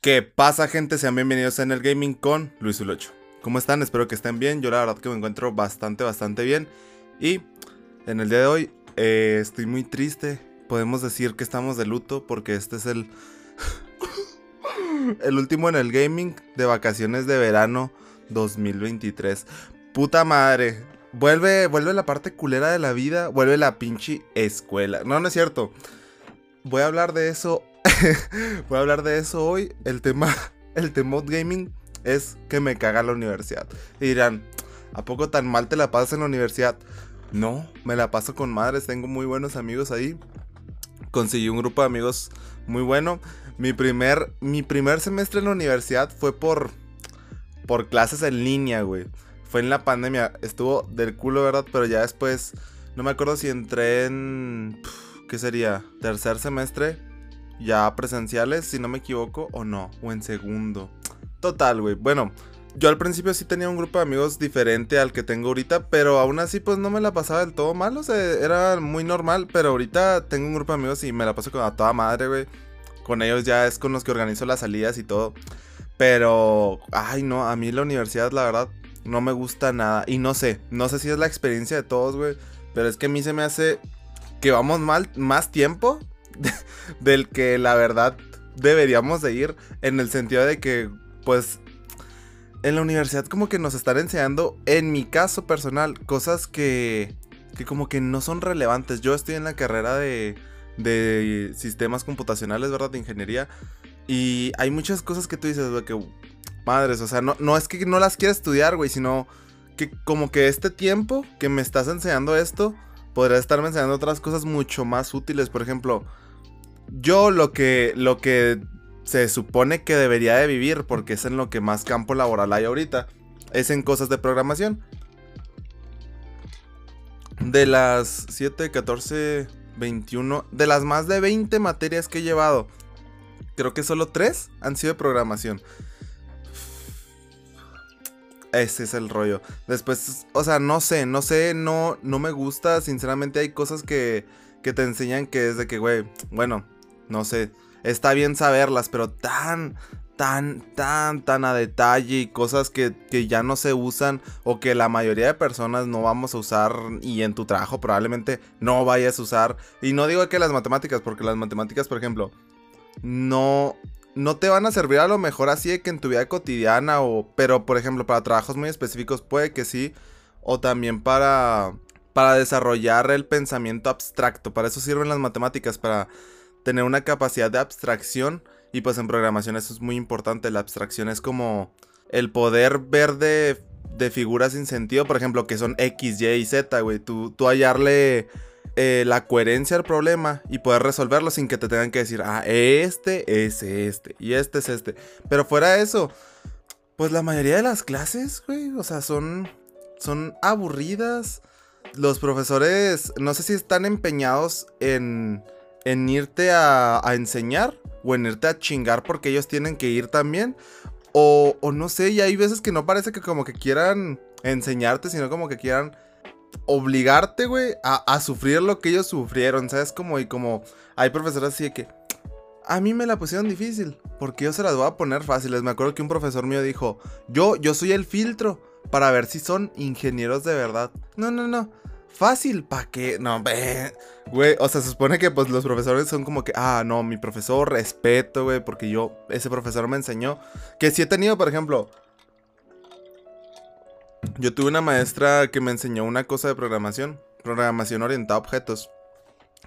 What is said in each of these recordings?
¿Qué pasa gente? Sean bienvenidos en el gaming con Luis Ulocho. ¿Cómo están? Espero que estén bien. Yo la verdad que me encuentro bastante, bastante bien. Y en el día de hoy eh, estoy muy triste. Podemos decir que estamos de luto porque este es el... el último en el gaming de vacaciones de verano 2023. Puta madre. Vuelve, vuelve la parte culera de la vida. Vuelve la pinche escuela. No, no es cierto. Voy a hablar de eso Voy a hablar de eso hoy. El tema, el tema gaming es que me caga la universidad. Y dirán, ¿a poco tan mal te la pasas en la universidad? No, me la paso con madres, tengo muy buenos amigos ahí. Conseguí un grupo de amigos muy bueno. Mi primer, mi primer semestre en la universidad fue por, por clases en línea, güey. Fue en la pandemia. Estuvo del culo, ¿verdad? Pero ya después, no me acuerdo si entré en... ¿Qué sería? Tercer semestre ya presenciales, si no me equivoco, o no, o en segundo. Total, güey. Bueno, yo al principio sí tenía un grupo de amigos diferente al que tengo ahorita, pero aún así pues no me la pasaba del todo mal, o sea, era muy normal, pero ahorita tengo un grupo de amigos y me la paso con a toda madre, güey. Con ellos ya es con los que organizo las salidas y todo. Pero, ay no, a mí la universidad la verdad no me gusta nada. Y no sé, no sé si es la experiencia de todos, güey. Pero es que a mí se me hace que vamos mal más tiempo del que la verdad deberíamos de ir en el sentido de que pues en la universidad como que nos están enseñando en mi caso personal cosas que que como que no son relevantes. Yo estoy en la carrera de de sistemas computacionales, ¿verdad? De ingeniería y hay muchas cosas que tú dices, güey, que madres, o sea, no, no es que no las quiera estudiar, güey, sino que como que este tiempo que me estás enseñando esto, podría estarme enseñando otras cosas mucho más útiles. Por ejemplo, yo lo que, lo que se supone que debería de vivir, porque es en lo que más campo laboral hay ahorita, es en cosas de programación. De las 7, 14, 21, de las más de 20 materias que he llevado, creo que solo 3 han sido de programación. Ese es el rollo. Después, o sea, no sé, no sé, no, no me gusta. Sinceramente hay cosas que, que te enseñan que es de que, güey, bueno, no sé, está bien saberlas, pero tan, tan, tan, tan a detalle y cosas que, ya no se usan o que la mayoría de personas no vamos a usar y en tu trabajo probablemente no vayas a usar. Y no digo que las matemáticas, porque las matemáticas, por ejemplo, no, no te van a servir a lo mejor así de que en tu vida cotidiana o, pero por ejemplo, para trabajos muy específicos puede que sí, o también para para desarrollar el pensamiento abstracto. Para eso sirven las matemáticas, para tener una capacidad de abstracción. Y pues en programación eso es muy importante. La abstracción es como el poder ver de, de figuras sin sentido, por ejemplo, que son X, Y y Z, güey. Tú, tú hallarle eh, la coherencia al problema y poder resolverlo sin que te tengan que decir, ah, este es este y este es este. Pero fuera de eso, pues la mayoría de las clases, güey, o sea, son, son aburridas. Los profesores, no sé si están empeñados en en irte a, enseñar o en irte a chingar porque ellos tienen que ir también. O, o no sé, y hay veces que no parece que como que quieran enseñarte, sino como que quieran obligarte, güey, a, sufrir lo que ellos sufrieron, ¿sabes? Como, y como hay profesores así de que, a mí me la pusieron difícil, porque yo se las voy a poner fáciles. Me acuerdo que un profesor mío dijo, yo, yo soy el filtro para ver si son ingenieros de verdad. No, no, no. Fácil, ¿pa' qué? No, ve. Güey, o sea, se supone que pues los profesores son como que, ah, no, mi profesor, respeto, güey, porque yo, ese profesor me enseñó. Que sí he tenido, por ejemplo, yo tuve una maestra que me enseñó una cosa de programación, programación orientada a objetos.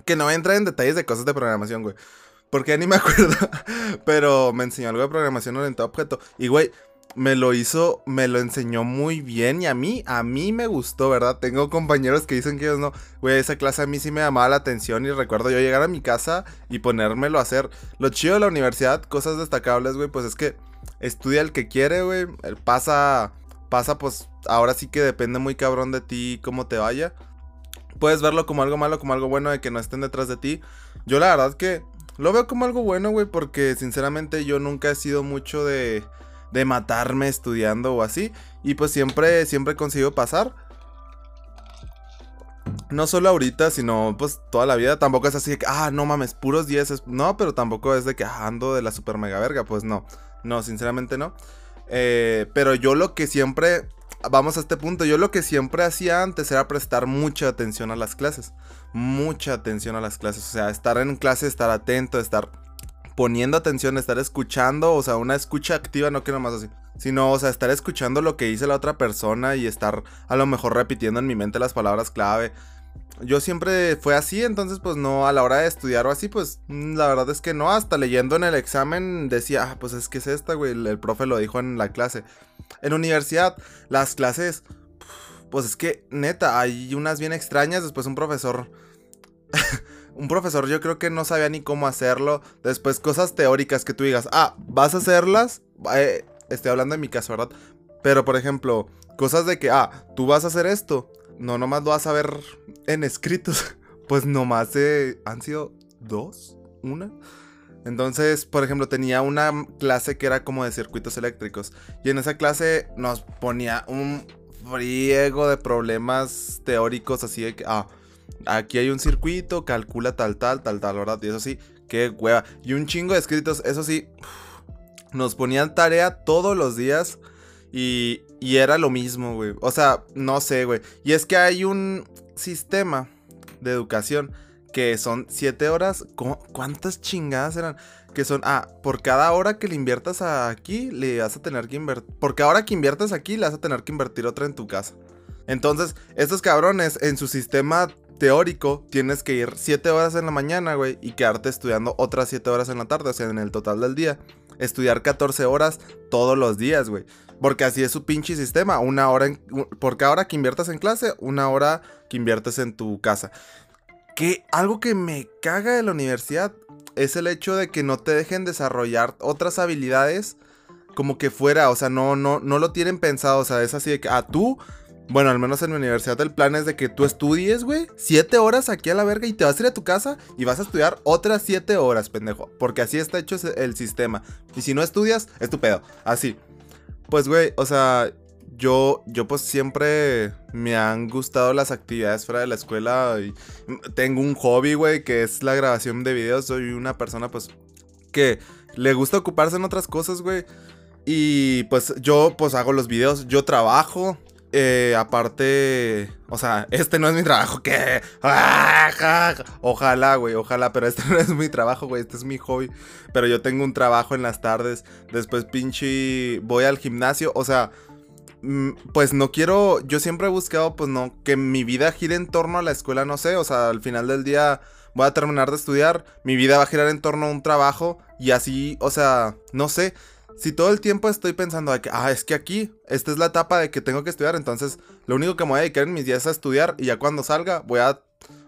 Que no voy a entrar en detalles de cosas de programación, güey. Porque ya ni me acuerdo. Pero me enseñó algo de programación orientada a objetos. Y, güey, me lo hizo, me lo enseñó muy bien y a mí, a mí me gustó, ¿verdad? Tengo compañeros que dicen que ellos no. Güey, esa clase a mí sí me llamaba la atención y recuerdo yo llegar a mi casa y ponérmelo a hacer. Lo chido de la universidad, cosas destacables, güey, pues es que estudia el que quiere, güey. Pasa, pasa, pues ahora sí que depende muy cabrón de ti cómo te vaya. Puedes verlo como algo malo, como algo bueno de que no estén detrás de ti. Yo la verdad que lo veo como algo bueno, güey, porque sinceramente yo nunca he sido mucho de de matarme estudiando o así. Y pues siempre, siempre consigo pasar. no solo ahorita, sino pues toda la vida. Tampoco es así de que, ah, no mames, puros 10. No, pero tampoco es de que ah, ando de la super mega verga. Pues no, no, sinceramente no. Eh, pero yo lo que siempre, vamos a este punto, yo lo que siempre hacía antes era prestar mucha atención a las clases. Mucha atención a las clases. O sea, estar en clase, estar atento, estar poniendo atención, estar escuchando. O sea, una escucha activa, no que más así sino, o sea, estar escuchando lo que dice la otra persona y estar a lo mejor repitiendo en mi mente las palabras clave yo siempre fue así, entonces pues no, a la hora de estudiar o así, pues mm, la verdad es que no, hasta leyendo en el examen decía, ah, pues es que es esta, güey, el, profe lo dijo en la clase. En universidad, las clases, pues es que neta, hay unas bien extrañas, después un profesor... un profesor yo creo que no sabía ni cómo hacerlo. Después cosas teóricas que tú digas, ah, vas a hacerlas. Eh, estoy hablando de mi caso, ¿verdad? Pero por ejemplo, cosas de que, ah, tú vas a hacer esto no nomás lo vas a ver en escritos. Pues nomás han sido dos, una. Entonces, por ejemplo, tenía una clase que era como de circuitos eléctricos. Y en esa clase nos ponía un friego de problemas teóricos así de que, ah, aquí hay un circuito, calcula tal, tal, tal, tal, ¿verdad? Y eso sí, qué hueva. Y un chingo de escritos, eso sí, nos ponían tarea todos los días. Y, y era lo mismo, güey. O sea, no sé, güey. Y es que hay un sistema de educación que son 7 horas. ¿Cuántas chingadas eran? Que son, ah, por cada hora que le inviertas aquí, le vas a tener que invertir. Por cada hora que inviertas aquí, le vas a tener que invertir otra en tu casa. Entonces, estos cabrones en su sistema teórico tienes que ir 7 horas en la mañana, güey, y quedarte estudiando otras 7 horas en la tarde, o sea, en el total del día. Estudiar 14 horas todos los días, güey. Porque así es su pinche sistema. Una hora en, por cada hora que inviertas en clase, una hora que inviertes en tu casa. Que algo que me caga de la universidad es el hecho de que no te dejen desarrollar otras habilidades como que fuera. O sea, no, no, no lo tienen pensado. O sea, es así de que, ah, tú. Bueno, al menos en mi universidad el plan es de que tú estudies, güey, siete horas aquí a la verga y te vas a ir a tu casa y vas a estudiar otras siete horas, pendejo. Porque así está hecho el sistema. Y si no estudias, es tu pedo. Así. Pues, güey, o sea, yo, yo pues siempre me han gustado las actividades fuera de la escuela. Y tengo un hobby, güey, que es la grabación de videos. Soy una persona, pues, que le gusta ocuparse en otras cosas, güey. Y pues yo, pues, hago los videos. Yo trabajo. Eh, aparte, o sea, este no es mi trabajo, ¿qué? Ojalá, güey, ojalá, pero este no es mi trabajo, güey, este es mi hobby. Pero yo tengo un trabajo en las tardes, después pinche voy al gimnasio, o sea, mm, pues no quiero, yo siempre he buscado, pues no, que mi vida gire en torno a la escuela, no sé, o sea, al final del día voy a terminar de estudiar, mi vida va a girar en torno a un trabajo y así, o sea, no sé si todo el tiempo estoy pensando de que, ah, es que aquí, esta es la etapa de que tengo que estudiar, entonces lo único que me voy a dedicar en mis días es a estudiar y ya cuando salga voy a,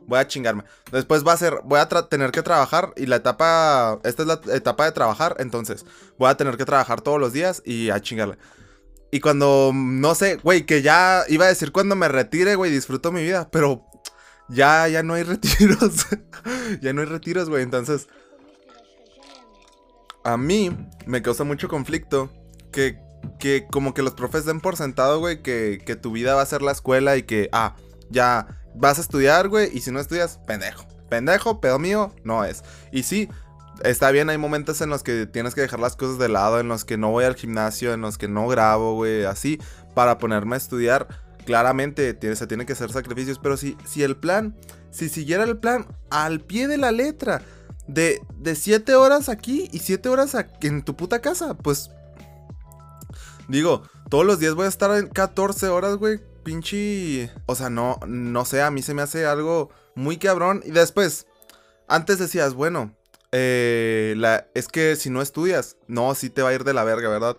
voy a chingarme. Después va a ser, voy a tener que trabajar y la etapa, esta es la etapa de trabajar, entonces voy a tener que trabajar todos los días y a chingarle. Y cuando, no sé, güey, que ya iba a decir cuando me retire, güey, disfruto mi vida, pero ya, ya no hay retiros. ya no hay retiros, güey, entonces a mí me causa mucho conflicto que, que como que los profes den por sentado, güey, que, que tu vida va a ser la escuela y que, ah, ya vas a estudiar, güey, y si no estudias, pendejo. Pendejo, pedo mío, no es. Y sí, está bien, hay momentos en los que tienes que dejar las cosas de lado, en los que no voy al gimnasio, en los que no grabo, güey, así, para ponerme a estudiar. Claramente se tienen que hacer sacrificios, pero si, si el plan, si siguiera el plan al pie de la letra, de, de 7 horas aquí y 7 horas en tu puta casa. Pues. Digo, todos los días voy a estar en 14 horas, güey. Pinche. O sea, no, no sé, a mí se me hace algo muy cabrón. Y después, antes decías, bueno, eh, la, es que si no estudias, no, sí te va a ir de la verga, ¿verdad?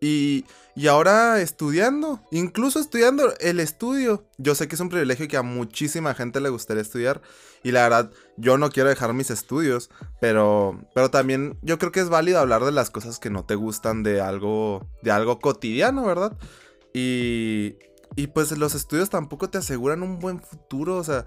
Y, y ahora estudiando, incluso estudiando el estudio. Yo sé que es un privilegio que a muchísima gente le gustaría estudiar. Y la verdad, yo no quiero dejar mis estudios. Pero, pero también yo creo que es válido hablar de las cosas que no te gustan de algo, de algo cotidiano, ¿verdad? Y, y pues los estudios tampoco te aseguran un buen futuro. O sea,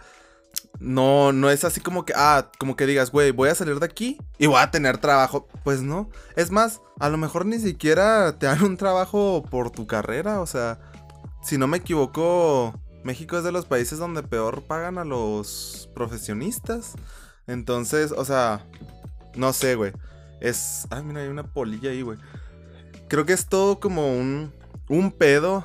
no, no es así como que, ah, como que digas, güey, voy a salir de aquí y voy a tener trabajo. Pues no. Es más, a lo mejor ni siquiera te dan un trabajo por tu carrera. O sea, si no me equivoco, México es de los países donde peor pagan a los profesionistas. Entonces, o sea, no sé, güey. Es. Ay, mira, hay una polilla ahí, güey. Creo que es todo como un. Un pedo.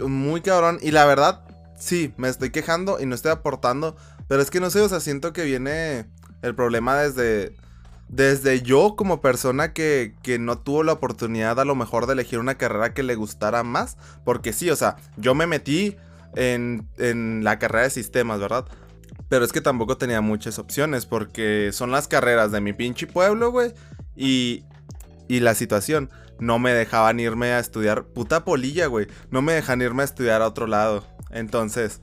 Muy cabrón. Y la verdad, sí, me estoy quejando y no estoy aportando. Pero es que no sé, o sea, siento que viene el problema desde. Desde yo como persona que, que no tuvo la oportunidad a lo mejor de elegir una carrera que le gustara más. Porque sí, o sea, yo me metí en, en la carrera de sistemas, ¿verdad? Pero es que tampoco tenía muchas opciones porque son las carreras de mi pinche pueblo, güey. Y, y la situación. No me dejaban irme a estudiar. Puta polilla, güey. No me dejan irme a estudiar a otro lado. Entonces,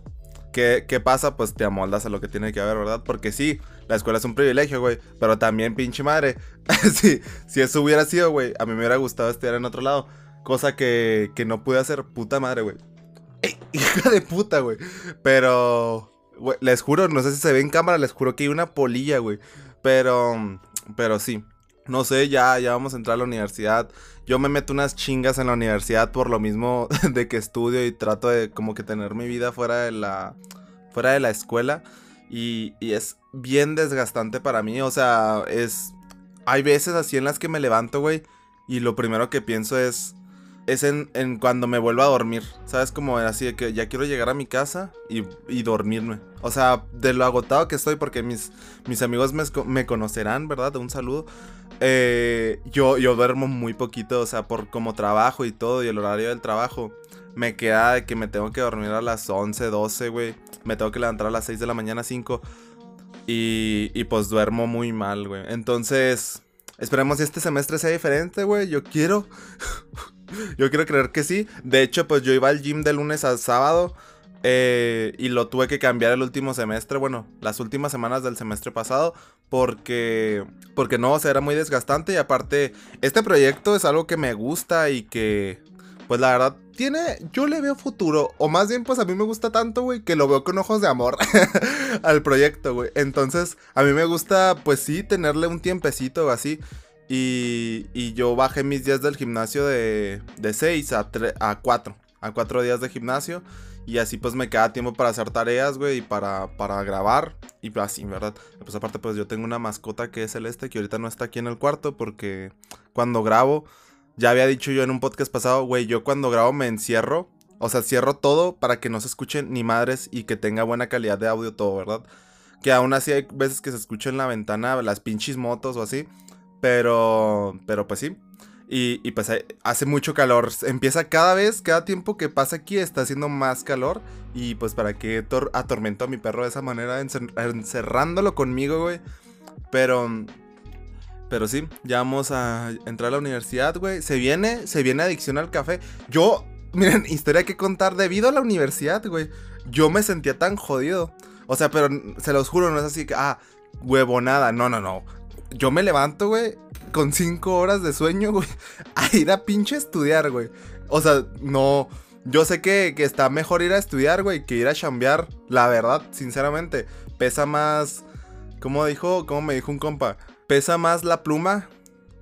¿qué, ¿qué pasa? Pues te amoldas a lo que tiene que haber, ¿verdad? Porque sí, la escuela es un privilegio, güey. Pero también, pinche madre. sí, si eso hubiera sido, güey, a mí me hubiera gustado estudiar en otro lado. Cosa que, que no pude hacer. Puta madre, güey. Hija de puta, güey. Pero les juro, no sé si se ve en cámara, les juro que hay una polilla, güey. Pero, pero sí. No sé, ya, ya vamos a entrar a la universidad. Yo me meto unas chingas en la universidad por lo mismo de que estudio y trato de como que tener mi vida fuera de la, fuera de la escuela. Y, y es bien desgastante para mí. O sea, es... Hay veces así en las que me levanto, güey. Y lo primero que pienso es es en, cuando me vuelvo a dormir. ¿Sabes? Como así de que ya quiero llegar a mi casa y, dormirme. O sea, de lo agotado que estoy, porque mis, mis amigos me, conocerán, ¿verdad? Un saludo. Eh, yo, yo duermo muy poquito, o sea, por como trabajo y todo, y el horario del trabajo. Me queda de que me tengo que dormir a las 11, 12, güey. Me tengo que levantar a las 6 de la mañana, 5. Y, y pues duermo muy mal, güey. Entonces, esperemos que este semestre sea diferente, güey. Yo quiero yo quiero creer que sí. De hecho, pues yo iba al gym de lunes a sábado. Eh, y lo tuve que cambiar el último semestre, bueno, las últimas semanas del semestre pasado, porque, porque no, o sea, era muy desgastante y aparte, este proyecto es algo que me gusta y que, pues la verdad, tiene, yo le veo futuro, o más bien, pues a mí me gusta tanto, güey, que lo veo con ojos de amor al proyecto, güey. Entonces, a mí me gusta, pues sí, tenerle un tiempecito así. Y, yo bajé mis días del gimnasio de, de 6 a, a 4. A 4 días de gimnasio. Y así pues me queda tiempo para hacer tareas, güey, y para, para grabar. Y así, ¿verdad? Pues aparte pues yo tengo una mascota que es celeste, que ahorita no está aquí en el cuarto porque cuando grabo, ya había dicho yo en un podcast pasado, güey, yo cuando grabo me encierro. O sea, cierro todo para que no se escuchen ni madres y que tenga buena calidad de audio todo, ¿verdad? Que aún así hay veces que se escucha en la ventana las pinches motos o así. Pero, pero pues sí. Y, pues hace mucho calor. Empieza cada vez, cada tiempo que pasa aquí está haciendo más calor. Y pues para qué atormento a mi perro de esa manera, encerrándolo conmigo, güey. Pero, pero sí, ya vamos a entrar a la universidad, güey. Se viene, se viene adicción al café. Yo, miren, historia que contar debido a la universidad, güey. Yo me sentía tan jodido. O sea, pero se los juro, no es así que, ah, huevonada. No, no, no yo me levanto, güey, con cinco horas de sueño, güey, a ir a pinche estudiar, güey. O sea, no. Yo sé que, está mejor ir a estudiar, güey, que ir a chambear. La verdad, sinceramente. Pesa más. ¿Cómo dijo? ¿Cómo me dijo un compa? Pesa más la pluma.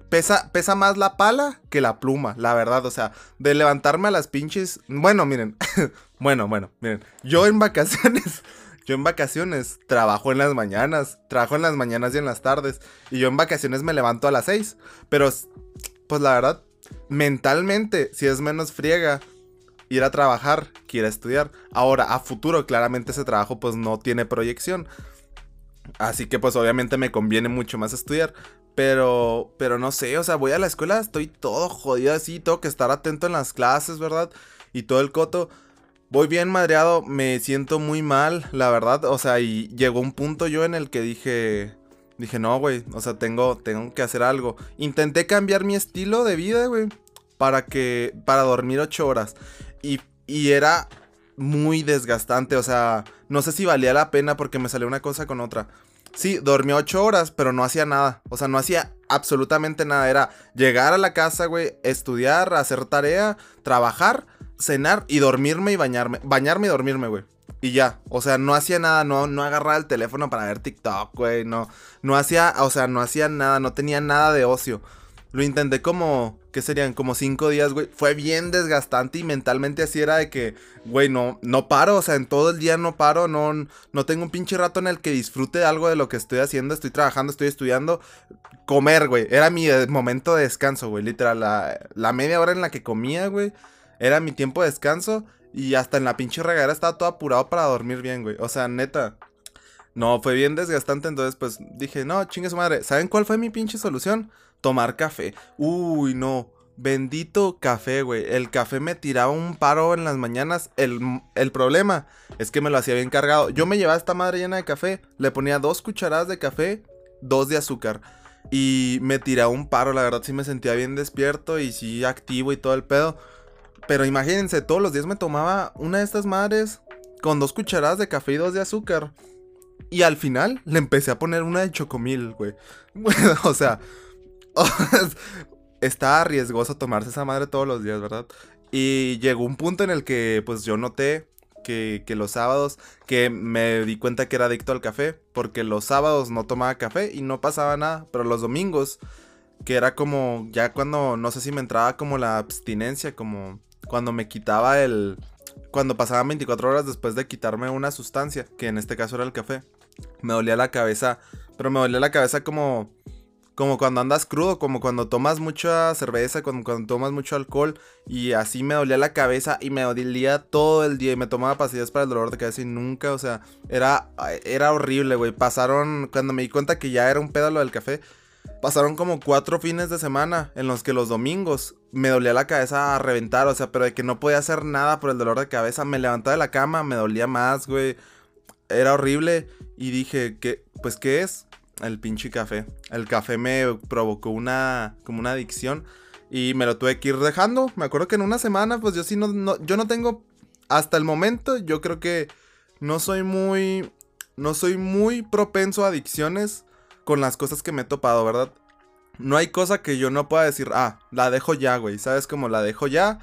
Pesa, pesa más la pala que la pluma, la verdad. O sea, de levantarme a las pinches. Bueno, miren. bueno, bueno, miren. Yo en vacaciones. Yo en vacaciones trabajo en las mañanas, trabajo en las mañanas y en las tardes. Y yo en vacaciones me levanto a las 6. Pero, pues la verdad, mentalmente, si es menos friega ir a trabajar que ir a estudiar. Ahora, a futuro, claramente ese trabajo pues no tiene proyección. Así que pues obviamente me conviene mucho más estudiar. Pero, pero no sé, o sea, voy a la escuela, estoy todo jodido así, tengo que estar atento en las clases, ¿verdad? Y todo el coto. Voy bien madreado, me siento muy mal, la verdad. O sea, y llegó un punto yo en el que dije. Dije, no, güey. O sea, tengo, tengo que hacer algo. Intenté cambiar mi estilo de vida, güey. Para que. Para dormir ocho horas. Y, y era muy desgastante. O sea, no sé si valía la pena porque me salió una cosa con otra. Sí, dormí ocho horas, pero no hacía nada. O sea, no hacía absolutamente nada. Era llegar a la casa, güey, estudiar, hacer tarea, trabajar cenar y dormirme y bañarme. Bañarme y dormirme, güey. Y ya, o sea, no hacía nada, no, no agarraba el teléfono para ver TikTok, güey, no, no hacía, o sea, no hacía nada, no tenía nada de ocio. Lo intenté como, ¿qué serían? Como cinco días, güey. Fue bien desgastante y mentalmente así era de que, güey, no, no paro, o sea, en todo el día no paro, no, no tengo un pinche rato en el que disfrute algo de lo que estoy haciendo, estoy trabajando, estoy estudiando. Comer, güey, era mi eh, momento de descanso, güey, literal, la, la media hora en la que comía, güey, era mi tiempo de descanso y hasta en la pinche regadera estaba todo apurado para dormir bien, güey. O sea, neta, no, fue bien desgastante, entonces pues dije, no, chingue su madre. ¿Saben cuál fue mi pinche solución? tomar café. Uy, no. Bendito café, güey. El café me tiraba un paro en las mañanas. El, problema es que me lo hacía bien cargado. Yo me llevaba esta madre llena de café. Le ponía dos cucharadas de café, dos de azúcar. Y me tiraba un paro. La verdad sí me sentía bien despierto y sí activo y todo el pedo. Pero imagínense, todos los días me tomaba una de estas madres con dos cucharadas de café y dos de azúcar. Y al final le empecé a poner una de chocomil, güey. o sea, está riesgoso tomarse esa madre todos los días, ¿verdad? Y llegó un punto en el que pues yo noté que, que, los sábados, que me di cuenta que era adicto al café, porque los sábados no tomaba café y no pasaba nada, pero los domingos, que era como, ya cuando, no sé si me entraba como la abstinencia, como cuando me quitaba el, cuando pasaban 24 horas después de quitarme una sustancia, que en este caso era el café, me dolía la cabeza, pero me dolía la cabeza como como cuando andas crudo, como cuando tomas mucha cerveza, como cuando tomas mucho alcohol y así me dolía la cabeza y me dolía todo el día y me tomaba pastillas para el dolor de cabeza y nunca, o sea, era, era horrible, güey. Pasaron, cuando me di cuenta que ya era un pédalo del café, pasaron como cuatro fines de semana en los que los domingos me dolía la cabeza a reventar, o sea, pero de que no podía hacer nada por el dolor de cabeza, me levantaba de la cama, me dolía más, güey. Era horrible y dije, ¿qué? Pues, ¿qué es? el pinche café. El café me provocó una, como una adicción y me lo tuve que ir dejando. Me acuerdo que en una semana, pues yo sí no, yo no tengo, hasta el momento, yo creo que no soy muy, no soy muy propenso a adicciones con las cosas que me he topado, ¿verdad? No hay cosa que yo no pueda decir, ah, la dejo ya, güey, ¿sabes? Como la dejo ya.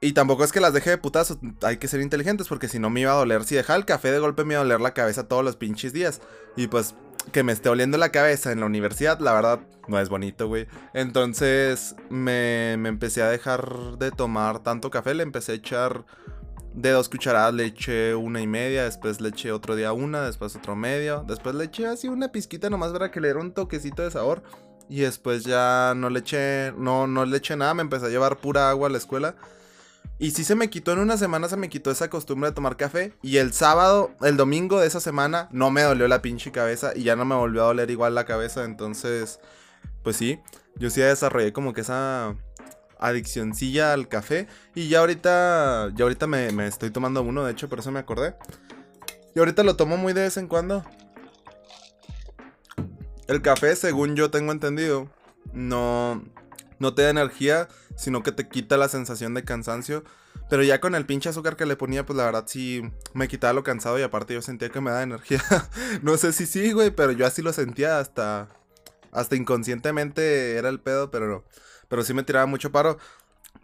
Y tampoco es que las deje de putazo, hay que ser inteligentes porque si no me iba a doler. Si dejaba el café de golpe me iba a doler la cabeza todos los pinches días. Y pues que me esté oliendo la cabeza en la universidad, la verdad, no es bonito, güey. Entonces me, me, empecé a dejar de tomar tanto café, le empecé a echar de dos cucharadas, le eché una y media, después le eché otro día una, después otro medio, después le eché así una pizquita nomás para que le diera un toquecito de sabor. Y después ya no le eché, no, no le eché nada, me empecé a llevar pura agua a la escuela. Y sí se me quitó en una semana, se me quitó esa costumbre de tomar café. Y el sábado, el domingo de esa semana, no me dolió la pinche cabeza y ya no me volvió a doler igual la cabeza. Entonces, pues sí, yo sí desarrollé como que esa adiccioncilla al café. Y ya ahorita, ya ahorita me, estoy tomando uno, de hecho, por eso me acordé. Y ahorita lo tomo muy de vez en cuando. El café, según yo tengo entendido, no, no te da energía, sino que te quita la sensación de cansancio. Pero ya con el pinche azúcar que le ponía, pues la verdad sí me quitaba lo cansado y aparte yo sentía que me da energía. no sé si sí, güey, pero yo así lo sentía hasta hasta inconscientemente era el pedo, pero no. Pero sí me tiraba mucho paro.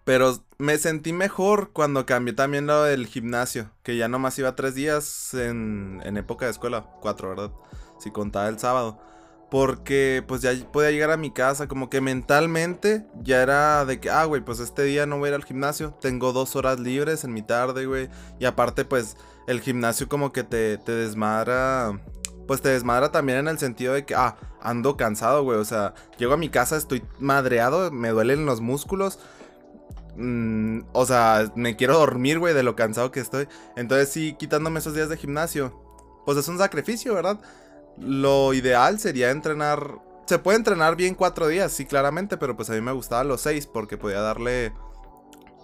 Pero me sentí mejor cuando cambié también lo del gimnasio. Que ya nomás iba tres días en, en época de escuela. Cuatro, ¿verdad? Si contaba el sábado. Porque pues ya podía llegar a mi casa, como que mentalmente ya era de que, ah, güey, pues este día no voy a ir al gimnasio, tengo dos horas libres en mi tarde, güey. Y aparte pues el gimnasio como que te, te desmadra, pues te desmadra también en el sentido de que, ah, ando cansado, güey. O sea, llego a mi casa, estoy madreado, me duelen los músculos. Mm, o sea, me quiero dormir, güey, de lo cansado que estoy. Entonces sí, quitándome esos días de gimnasio. Pues es un sacrificio, ¿verdad? Lo ideal sería entrenar. Se puede entrenar bien cuatro días, sí, claramente, pero pues a mí me gustaba los seis porque podía darle.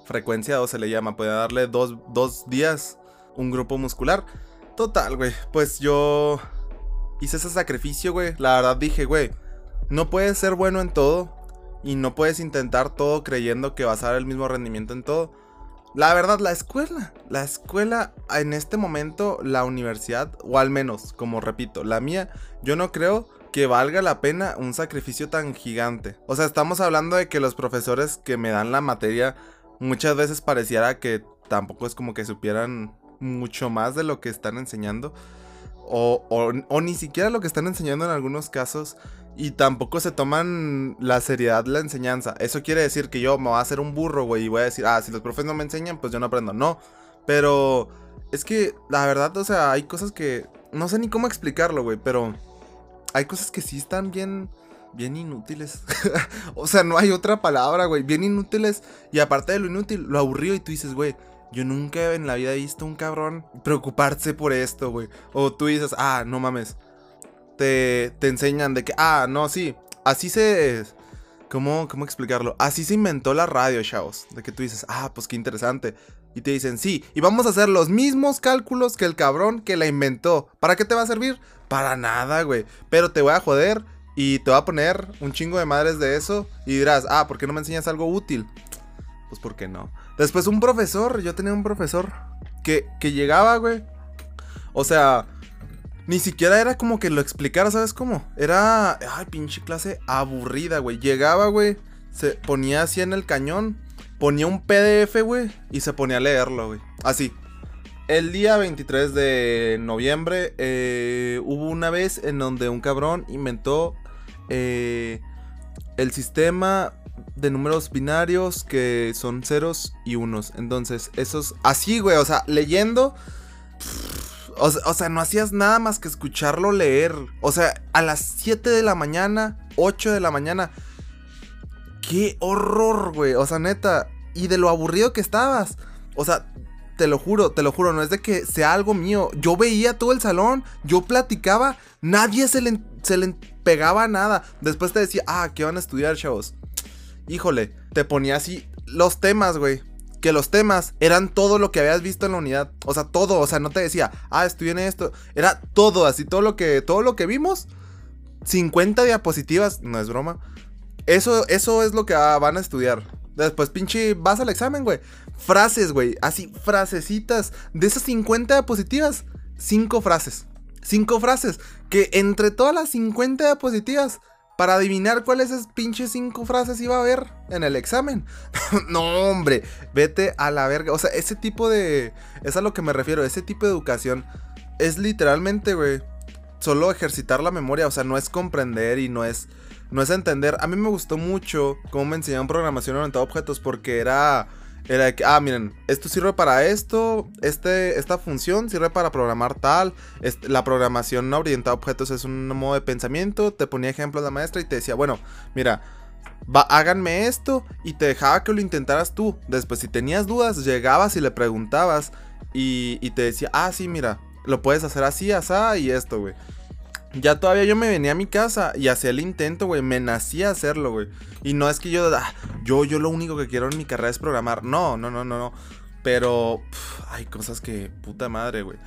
Frecuencia o se le llama, podía darle dos, dos días un grupo muscular. Total, güey. Pues yo hice ese sacrificio, güey. La verdad dije, güey, no puedes ser bueno en todo y no puedes intentar todo creyendo que vas a dar el mismo rendimiento en todo. La verdad, la escuela, la escuela en este momento, la universidad, o al menos, como repito, la mía, yo no creo que valga la pena un sacrificio tan gigante. O sea, estamos hablando de que los profesores que me dan la materia muchas veces pareciera que tampoco es como que supieran mucho más de lo que están enseñando. O, ni siquiera lo que están enseñando en algunos casos y tampoco se toman la seriedad la enseñanza. Eso quiere decir que yo me voy a hacer un burro, güey, y voy a decir, ah, si los profes no me enseñan, pues yo no aprendo. No, pero es que la verdad, o sea, hay cosas que no sé ni cómo explicarlo, güey, pero hay cosas que sí están bien bien inútiles. o sea, no hay otra palabra, güey. Bien inútiles. Y aparte de lo inútil, lo aburrido. Y tú dices, güey, yo nunca en la vida he visto un cabrón preocuparse por esto, güey. O tú dices, ah, no mames. Te, te enseñan de que, ah, no, sí. Así se... ¿Cómo, ¿Cómo explicarlo? Así se inventó la radio, chavos. De que tú dices, ah, pues qué interesante. Y te dicen, sí, y vamos a hacer los mismos cálculos que el cabrón que la inventó. ¿Para qué te va a servir? Para nada, güey. Pero te voy a joder y te voy a poner un chingo de madres de eso. Y dirás, ah, ¿por qué no me enseñas algo útil? Pues porque no. Después un profesor, yo tenía un profesor que, que llegaba, güey. O sea, ni siquiera era como que lo explicara, ¿sabes cómo? Era, ay, pinche clase aburrida, güey. Llegaba, güey, se ponía así en el cañón, ponía un PDF, güey, y se ponía a leerlo, güey. Así. El día 23 de noviembre eh, hubo una vez en donde un cabrón inventó eh, el sistema de números binarios que son ceros y unos. Entonces, esos. Así, güey. O sea, leyendo. O, sea, no hacías nada más que escucharlo leer. O sea, a las 7 de la mañana, 8 de la mañana. Qué horror, güey. O sea, neta. Y de lo aburrido que estabas. O sea, te lo juro, te lo juro. No es de que sea algo mío. Yo veía todo el salón. Yo platicaba. Nadie se le, se le pegaba nada. Después te decía, ah, ¿qué van a estudiar, chavos? Híjole, te ponía así los temas, güey. Que los temas eran todo lo que habías visto en la unidad. O sea, todo. O sea, no te decía, ah, en esto. Era todo, así, todo lo que, todo lo que vimos. 50 diapositivas, no es broma. Eso, eso es lo que ah, van a estudiar. Después, pinche, vas al examen, güey. Frases, güey. Así, frasecitas. De esas 50 diapositivas, 5 frases. 5 frases. Que entre todas las 50 diapositivas para adivinar cuáles esas pinches cinco frases iba a haber en el examen. no, hombre, vete a la verga. O sea, ese tipo de. Es a lo que me refiero. Ese tipo de educación es literalmente, güey. Solo ejercitar la memoria. O sea, no es comprender y no es. No es entender. A mí me gustó mucho cómo me enseñaron programación orientada a objetos. Porque era era de que, ah, miren, esto sirve para esto, este, esta función sirve para programar tal, la programación orientada a objetos es un modo de pensamiento, te ponía ejemplos la maestra y te decía, bueno, mira, va, háganme esto y te dejaba que lo intentaras tú. Después, si tenías dudas, llegabas y le preguntabas y, y te decía, ah, sí, mira, lo puedes hacer así, así y esto, güey. Ya todavía yo me venía a mi casa y hacía el intento, güey. Me nacía hacerlo, güey. Y no es que yo, ah, yo, yo lo único que quiero en mi carrera es programar. No, no, no, no, no. Pero hay cosas que, puta madre, güey.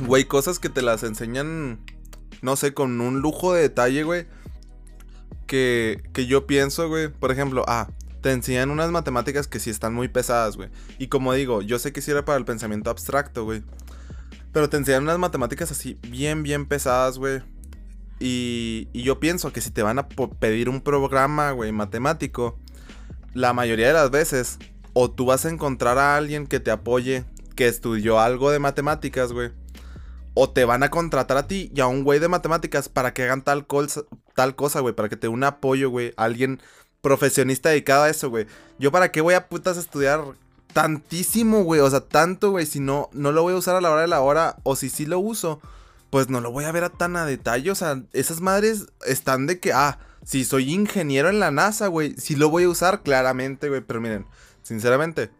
Güey, cosas que te las enseñan, no sé, con un lujo de detalle, güey. Que, que yo pienso, güey. Por ejemplo, ah, te enseñan unas matemáticas que sí están muy pesadas, güey. Y como digo, yo sé que sirve para el pensamiento abstracto, güey. Pero te enseñan unas matemáticas así bien, bien pesadas, güey. Y, y, yo pienso que si te van a pedir un programa, güey, matemático, la mayoría de las veces, o tú vas a encontrar a alguien que te apoye, que estudió algo de matemáticas, güey. O te van a contratar a ti y a un güey de matemáticas para que hagan tal, tal cosa, güey. Para que te dé un apoyo, güey. Alguien profesionista dedicado a eso, güey. Yo para qué voy a putas estudiar tantísimo, güey. O sea, tanto, güey. Si no, no lo voy a usar a la hora de la hora. O si sí lo uso, pues no lo voy a ver a tan a detalle. O sea, esas madres están de que, ah, si soy ingeniero en la NASA, güey. Sí lo voy a usar claramente, güey. Pero miren, sinceramente.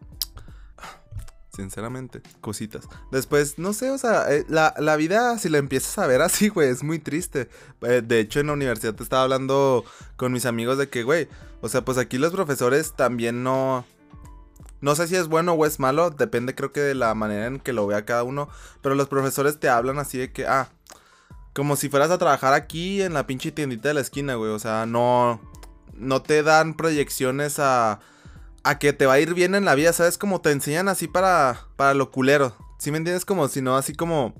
Sinceramente, cositas. Después, no sé, o sea, eh, la, la, vida, si la empiezas a ver así, güey, es muy triste. Eh, de hecho, en la universidad te estaba hablando con mis amigos de que, güey, o sea, pues aquí los profesores también no, no sé si es bueno o es malo, depende creo que de la manera en que lo vea cada uno. Pero los profesores te hablan así de que, ah, como si fueras a trabajar aquí en la pinche tiendita de la esquina, güey. O sea, no, no te dan proyecciones a, a que te va a ir bien en la vida, ¿sabes? Como te enseñan así para, para lo culero. ¿Sí me entiendes? Como si no, así como...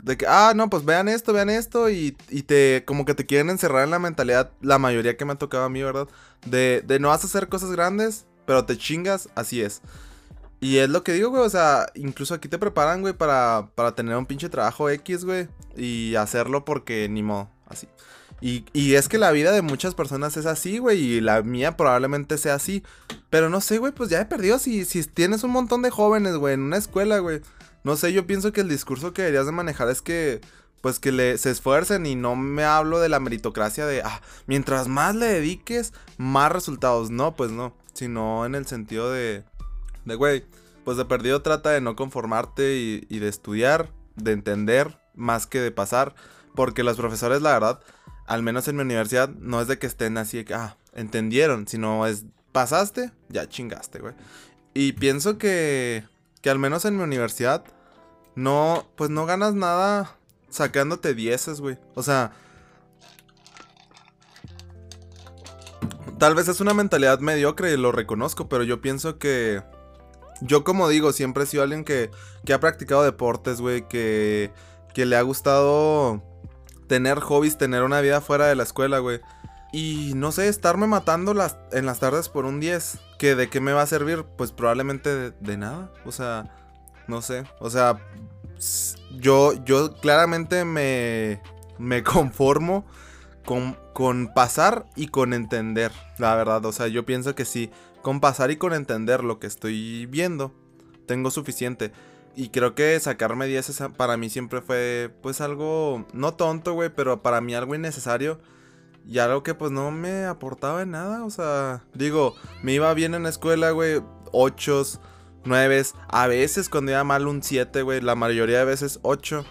De que, ah, no, pues vean esto, vean esto y, y, te, como que te quieren encerrar en la mentalidad, la mayoría que me ha tocado a mí, ¿verdad? De, de no vas a hacer cosas grandes, pero te chingas, así es. Y es lo que digo, güey, o sea, incluso aquí te preparan, güey, para, para tener un pinche trabajo X, güey, y hacerlo porque ni modo, así. Y, y, es que la vida de muchas personas es así, güey, y la mía probablemente sea así. Pero no sé, güey, pues ya he perdido si, si tienes un montón de jóvenes, güey, en una escuela, güey. No sé, yo pienso que el discurso que deberías de manejar es que, pues que le, se esfuercen y no me hablo de la meritocracia de, ah, mientras más le dediques, más resultados. No, pues no, sino en el sentido de, de, güey, pues de perdido trata de no conformarte y, de estudiar, de entender, más que de pasar. Porque los profesores, la verdad, al menos en mi universidad, no es de que estén así que, ah, entendieron, sino es, pasaste, ya chingaste, güey. Y pienso que, que al menos en mi universidad, no, pues no ganas nada sacándote dieces, güey. O sea, tal vez es una mentalidad mediocre lo reconozco, pero yo pienso que... Yo como digo, siempre he sido alguien que, que ha practicado deportes, güey, que, que le ha gustado tener hobbies, tener una vida fuera de la escuela, güey. Y no sé, estarme matando las, en las tardes por un 10. ¿Que ¿De qué me va a servir? Pues probablemente de, nada. O sea, no sé. O sea, yo, yo claramente me, me conformo con, con pasar y con entender. La verdad, o sea, yo pienso que sí. Con pasar y con entender lo que estoy viendo, tengo suficiente. Y creo que sacarme 10 para mí siempre fue pues algo, no tonto, güey, pero para mí algo innecesario. Y algo que pues no me aportaba nada, o sea, digo, me iba bien en la escuela, güey, 8, 9, a veces cuando iba mal un 7, güey, la mayoría de veces 8.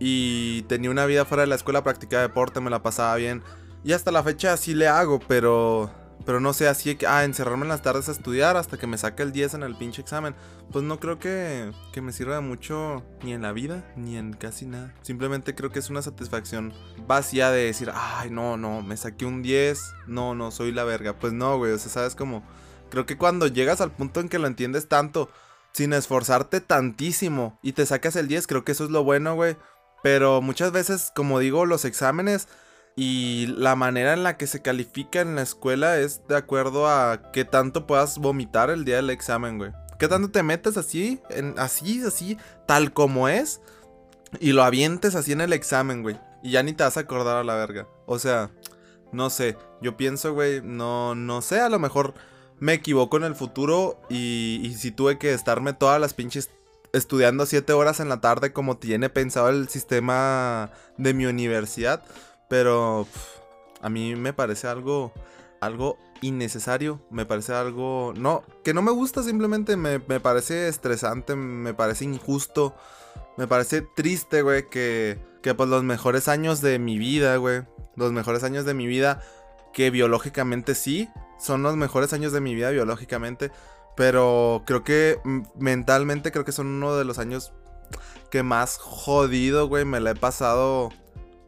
Y tenía una vida fuera de la escuela, practicaba deporte, me la pasaba bien. Y hasta la fecha así le hago, pero pero no sé, así que, ah, encerrarme en las tardes a estudiar hasta que me saque el 10 en el pinche examen. Pues no creo que, que me sirva mucho ni en la vida, ni en casi nada. Simplemente creo que es una satisfacción vacía de decir, ay, no, no, me saqué un 10, no, no, soy la verga. Pues no, güey, o sea, sabes como, creo que cuando llegas al punto en que lo entiendes tanto, sin esforzarte tantísimo y te sacas el 10, creo que eso es lo bueno, güey. Pero muchas veces, como digo, los exámenes y la manera en la que se califica en la escuela es de acuerdo a qué tanto puedas vomitar el día del examen, güey. ¿Qué tanto te metes así, así, así, tal como es? Y lo avientes así en el examen, güey. Y ya ni te vas a acordar a la verga. O sea, no sé. Yo pienso, güey, no, no sé, a lo mejor me equivoco en el futuro y, y si tuve que estarme todas las pinches estudiando 7 horas en la tarde como tiene pensado el sistema de mi universidad, pero a mí me parece algo, algo innecesario, me parece algo, no, que no me gusta simplemente, me, me parece estresante, me parece injusto, me parece triste, güey, que, que pues los mejores años de mi vida, güey, los mejores años de mi vida, que biológicamente sí, son los mejores años de mi vida biológicamente, pero creo que mentalmente creo que son uno de los años que más jodido, güey, me la he pasado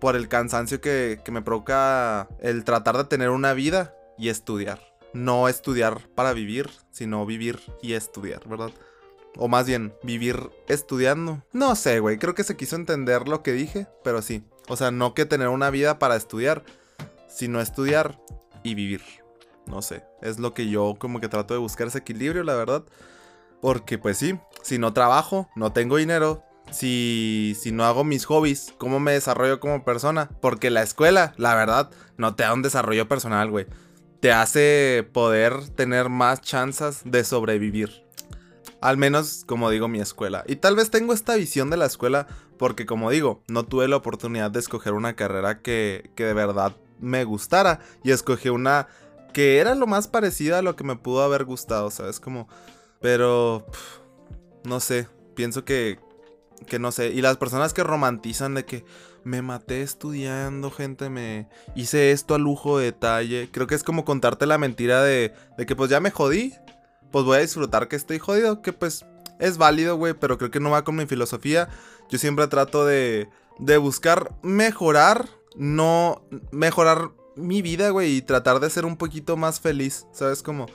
por el cansancio que, me provoca el tratar de tener una vida y estudiar. No estudiar para vivir, sino vivir y estudiar, ¿verdad? O más bien, vivir estudiando. No sé, güey, creo que se quiso entender lo que dije, pero sí. O sea, no que tener una vida para estudiar, sino estudiar y vivir. No sé, es lo que yo como que trato de buscar ese equilibrio, la verdad. Porque pues sí, si no trabajo, no tengo dinero, si, si no hago mis hobbies? ¿Cómo me desarrollo como persona? Porque la escuela, la verdad, no te da un desarrollo personal, güey. Te hace poder tener más chances de sobrevivir. Al menos, como digo, mi escuela. Y tal vez tengo esta visión de la escuela porque, como digo, no tuve la oportunidad de escoger una carrera que, que de verdad me gustara. Y escogí una que era lo más parecida a lo que me pudo haber gustado, ¿sabes? Como... Pero... no sé, pienso que, que no sé, y las personas que romantizan de que me maté estudiando, gente, me hice esto a lujo de detalle, creo que es como contarte la mentira de, de que pues ya me jodí, pues voy a disfrutar que estoy jodido, que pues es válido, güey, pero creo que no va con mi filosofía. Yo siempre trato de, de buscar mejorar, no mejorar mi vida, güey, y tratar de ser un poquito más feliz, ¿sabes? Como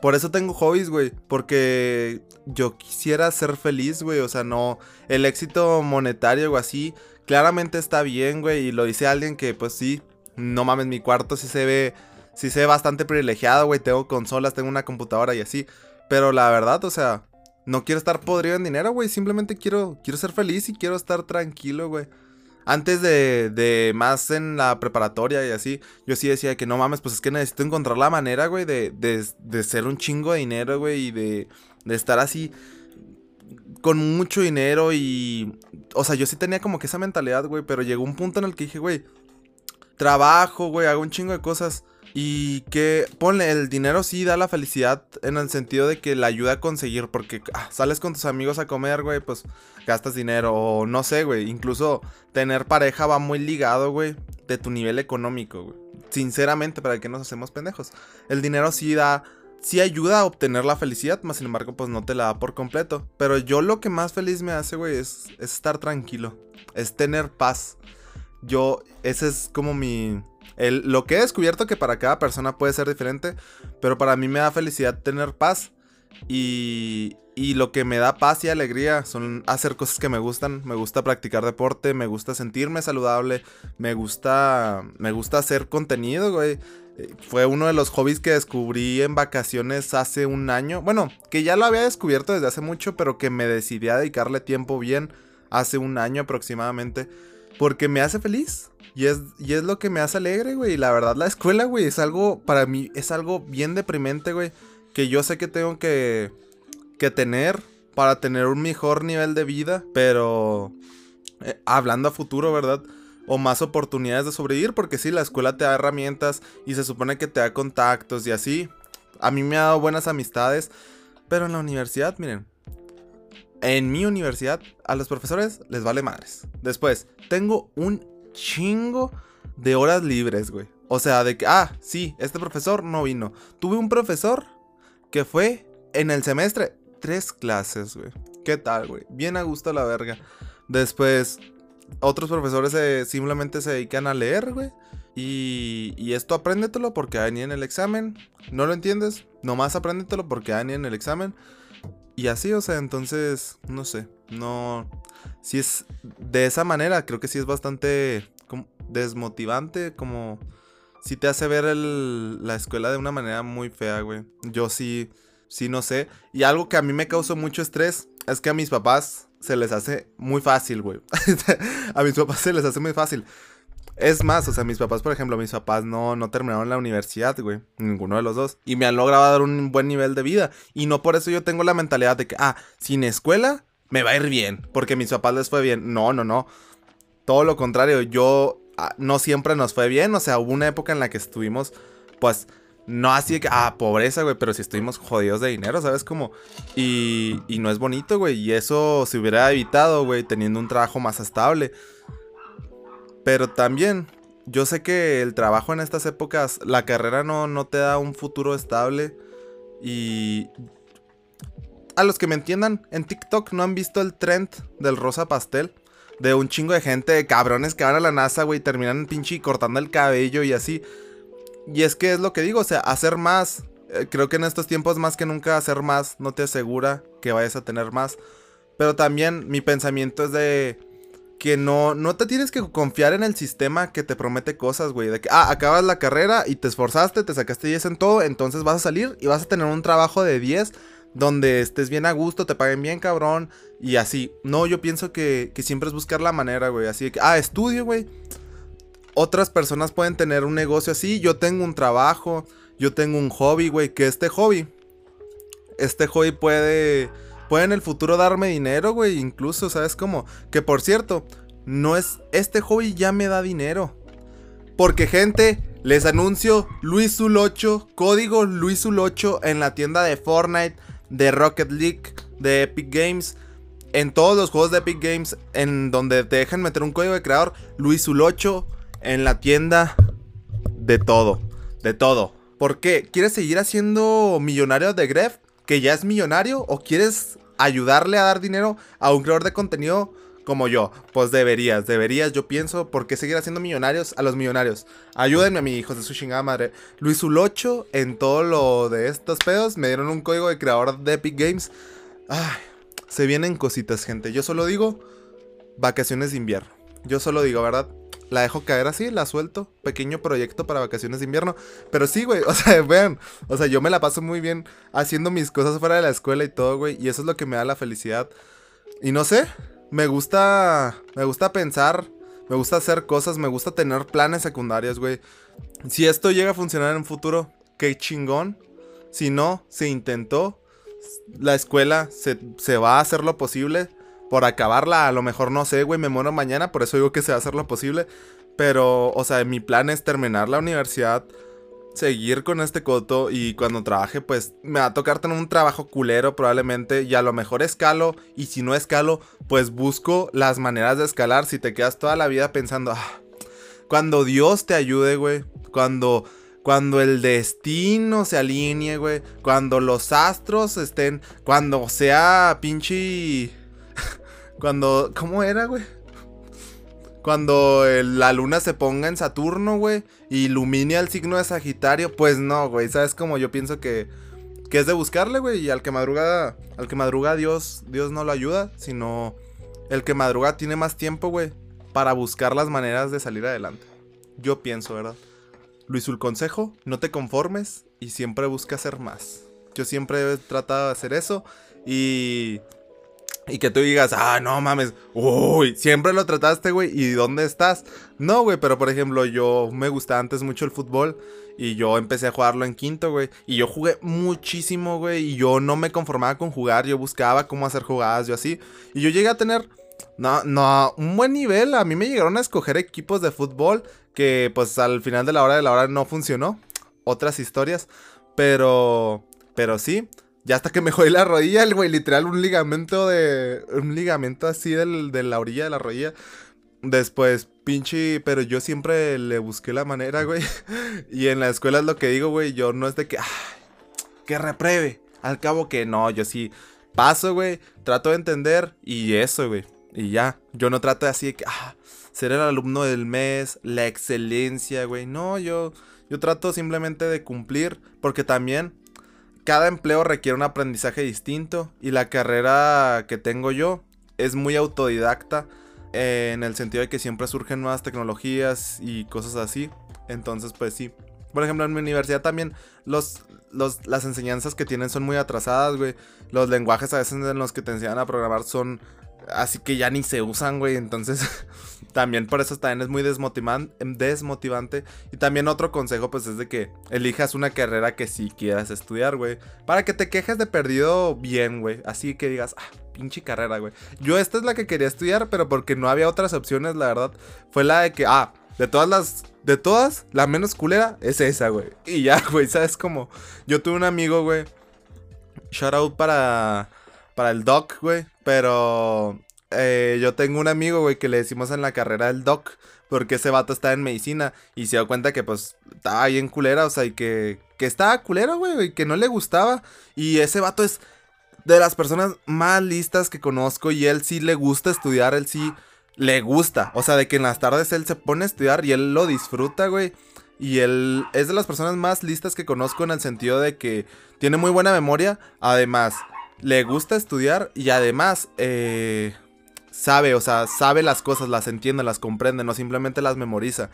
por eso tengo hobbies, güey. Porque yo quisiera ser feliz, güey. O sea, no. El éxito monetario o así. Claramente está bien, güey. Y lo dice alguien que, pues sí. No mames, mi cuarto sí se ve. Sí se ve bastante privilegiado, güey. Tengo consolas, tengo una computadora y así. Pero la verdad, o sea. No quiero estar podrido en dinero, güey. Simplemente quiero, quiero ser feliz y quiero estar tranquilo, güey. Antes de, de más en la preparatoria y así, yo sí decía que no mames, pues es que necesito encontrar la manera, güey, de, de, de ser un chingo de dinero, güey, y de, de estar así con mucho dinero y... O sea, yo sí tenía como que esa mentalidad, güey, pero llegó un punto en el que dije, güey, trabajo, güey, hago un chingo de cosas. Y que, ponle, el dinero sí da la felicidad en el sentido de que la ayuda a conseguir, porque ah, sales con tus amigos a comer, güey, pues gastas dinero, o no sé, güey, incluso tener pareja va muy ligado, güey, de tu nivel económico, güey. Sinceramente, para que nos hacemos pendejos. El dinero sí da, sí ayuda a obtener la felicidad, más sin embargo, pues no te la da por completo. Pero yo lo que más feliz me hace, güey, es, es estar tranquilo, es tener paz. Yo, ese es como mi, lo que he descubierto que para cada persona puede ser diferente, pero para mí me da felicidad tener paz. Y, y lo que me da paz y alegría son hacer cosas que me gustan. Me gusta practicar deporte, me gusta sentirme saludable, me gusta, me gusta hacer contenido, güey. Eh, fue uno de los hobbies que descubrí en vacaciones hace un año. Bueno, que ya lo había descubierto desde hace mucho, pero que me decidí a dedicarle tiempo bien hace un año aproximadamente. Porque me hace feliz. Y es, y es lo que me hace alegre, güey. Y la verdad, la escuela, güey, es algo, para mí, es algo bien deprimente, güey. Que yo sé que tengo que, que tener para tener un mejor nivel de vida. Pero, eh, hablando a futuro, ¿verdad? O más oportunidades de sobrevivir. Porque sí, la escuela te da herramientas y se supone que te da contactos y así. A mí me ha dado buenas amistades. Pero en la universidad, miren, en mi universidad, a los profesores les vale madres. Después, tengo un chingo de horas libres, güey. O sea, de que, ah, sí, este profesor no vino. Tuve un profesor que fue en el semestre tres clases, güey. ¿Qué tal, güey? Bien a gusto la verga. Después, otros profesores simplemente se dedican a leer, güey. Y, y, esto apréndetelo porque hay ni en el examen. ¿No lo entiendes? Nomás apréndetelo porque hay ni en el examen. Y así, o sea, entonces, no sé, no... Si es de esa manera, creo que sí es bastante desmotivante, como... Si te hace ver la escuela de una manera muy fea, güey. Yo sí, sí no sé. Y algo que a mí me causó mucho estrés es que a mis papás se les hace muy fácil, güey. a mis papás se les hace muy fácil. Es más, o sea, mis papás, por ejemplo, mis papás no, no terminaron la universidad, güey. Ninguno de los dos. Y me han logrado dar un buen nivel de vida. Y no por eso yo tengo la mentalidad de que, ah, sin escuela me va a ir bien. Porque mis papás les fue bien. No, no, no. Todo lo contrario, yo ah, no siempre nos fue bien. O sea, hubo una época en la que estuvimos, pues, no así de que, ah, pobreza, güey, pero si estuvimos jodidos de dinero, ¿sabes? Como, y, y no es bonito, güey. Y eso se hubiera evitado, güey, teniendo un trabajo más estable. Pero también, yo sé que el trabajo en estas épocas, la carrera no, no te da un futuro estable. Y a los que me entiendan, en TikTok no han visto el trend del rosa pastel. De un chingo de gente, cabrones que van a la NASA, güey, terminan pinche cortando el cabello y así. Y es que es lo que digo, o sea, hacer más. Eh, creo que en estos tiempos más que nunca hacer más no te asegura que vayas a tener más. Pero también mi pensamiento es de que no, no te tienes que confiar en el sistema que te promete cosas, güey. De que, ah, acabas la carrera y te esforzaste, te sacaste 10 en todo, entonces vas a salir y vas a tener un trabajo de 10 donde estés bien a gusto, te paguen bien, cabrón, y así. No, yo pienso que, que siempre es buscar la manera, güey. Así que, ah, estudio, güey. Otras personas pueden tener un negocio así, yo tengo un trabajo, yo tengo un hobby, güey, que este hobby, este hobby puede puede en el futuro darme dinero, güey. Incluso, ¿sabes cómo? Que por cierto, no es. Este hobby ya me da dinero. Porque, gente, les anuncio Luisul 8, código Luisul 8 en la tienda de Fortnite, de Rocket League, de Epic Games. En todos los juegos de Epic Games, en donde te dejan meter un código de creador, Luisul 8 en la tienda de todo. De todo. ¿Por qué? ¿Quieres seguir haciendo millonario de Gref? Que ya es millonario. ¿O quieres ayudarle a dar dinero a un creador de contenido como yo. Pues deberías, deberías, yo pienso, ¿por qué seguir haciendo millonarios a los millonarios? Ayúdenme a mi hijos de su chingada madre. Luis Ulocho, en todo lo de estos pedos, me dieron un código de creador de Epic Games. Ay, se vienen cositas, gente. Yo solo digo vacaciones de invierno. Yo solo digo, ¿verdad? la dejo caer así, la suelto. Pequeño proyecto para vacaciones de invierno. Pero sí, güey, o sea, vean, o sea, yo me la paso muy bien haciendo mis cosas fuera de la escuela y todo, güey. Y eso es lo que me da la felicidad. Y no sé, me gusta, me gusta pensar, me gusta hacer cosas, me gusta tener planes secundarios, güey. Si esto llega a funcionar en un futuro, qué chingón. Si no, se intentó. La escuela se, se va a hacer lo posible por acabarla. A lo mejor no sé, güey, me muero mañana, por eso digo que se va a hacer lo posible. Pero, o sea, mi plan es terminar la universidad, seguir con este coto y cuando trabaje, pues me va a tocar tener un trabajo culero probablemente y a lo mejor escalo y si no escalo, pues busco las maneras de escalar. Si te quedas toda la vida pensando, ah, cuando Dios te ayude, güey, cuando cuando el destino se alinee, güey. Cuando los astros estén. Cuando sea pinche. cuando. ¿Cómo era, güey? Cuando la luna se ponga en Saturno, güey. Y ilumine al signo de Sagitario. Pues no, güey. ¿Sabes cómo yo pienso que. Que es de buscarle, güey. Y al que madruga. Al que madruga Dios. Dios no lo ayuda. Sino. El que madruga tiene más tiempo, güey. Para buscar las maneras de salir adelante. Yo pienso, ¿verdad? Luis, el consejo, no te conformes y siempre busca hacer más. Yo siempre he tratado de hacer eso y... Y que tú digas, ah, no mames, uy, siempre lo trataste, güey, ¿y dónde estás? No, güey, pero por ejemplo, yo me gustaba antes mucho el fútbol y yo empecé a jugarlo en quinto, güey, y yo jugué muchísimo, güey, y yo no me conformaba con jugar, yo buscaba cómo hacer jugadas, yo así, y yo llegué a tener no, no, un buen nivel. A mí me llegaron a escoger equipos de fútbol que pues al final de la hora de la hora no funcionó. Otras historias. Pero, pero sí. Ya hasta que me jodí la rodilla, el güey, literal, un ligamento de. Un ligamento así del, de la orilla de la rodilla. Después, pinche. Pero yo siempre le busqué la manera, güey. Y en la escuela es lo que digo, güey. Yo no es de que. Que repruebe. Al cabo que no, yo sí paso, güey. Trato de entender. Y eso, güey. Y ya, yo no trato así de que, ah, ser el alumno del mes, la excelencia, güey. No, yo, yo trato simplemente de cumplir, porque también cada empleo requiere un aprendizaje distinto y la carrera que tengo yo es muy autodidacta eh, en el sentido de que siempre surgen nuevas tecnologías y cosas así. Entonces, pues sí. Por ejemplo, en mi universidad también los, los, las enseñanzas que tienen son muy atrasadas, güey. Los lenguajes a veces en los que te enseñan a programar son así que ya ni se usan, güey. Entonces, también por eso también es muy desmotivante. Y también otro consejo, pues es de que elijas una carrera que sí quieras estudiar, güey. Para que te quejes de perdido bien, güey. Así que digas, ah, pinche carrera, güey. Yo esta es la que quería estudiar, pero porque no había otras opciones, la verdad. Fue la de que, ah, de todas las. De todas, la menos culera es esa, güey. Y ya, güey, ¿sabes cómo? Yo tuve un amigo, güey. Shout out para. Para el Doc, güey. Pero eh, yo tengo un amigo, güey, que le decimos en la carrera el doc, porque ese vato está en medicina y se dio cuenta que pues estaba bien culera, o sea, y que, que estaba culero, güey, y que no le gustaba. Y ese vato es de las personas más listas que conozco y él sí le gusta estudiar, él sí le gusta. O sea, de que en las tardes él se pone a estudiar y él lo disfruta, güey. Y él es de las personas más listas que conozco en el sentido de que tiene muy buena memoria. Además, le gusta estudiar y además eh, sabe, o sea, sabe las cosas, las entiende, las comprende, no simplemente las memoriza.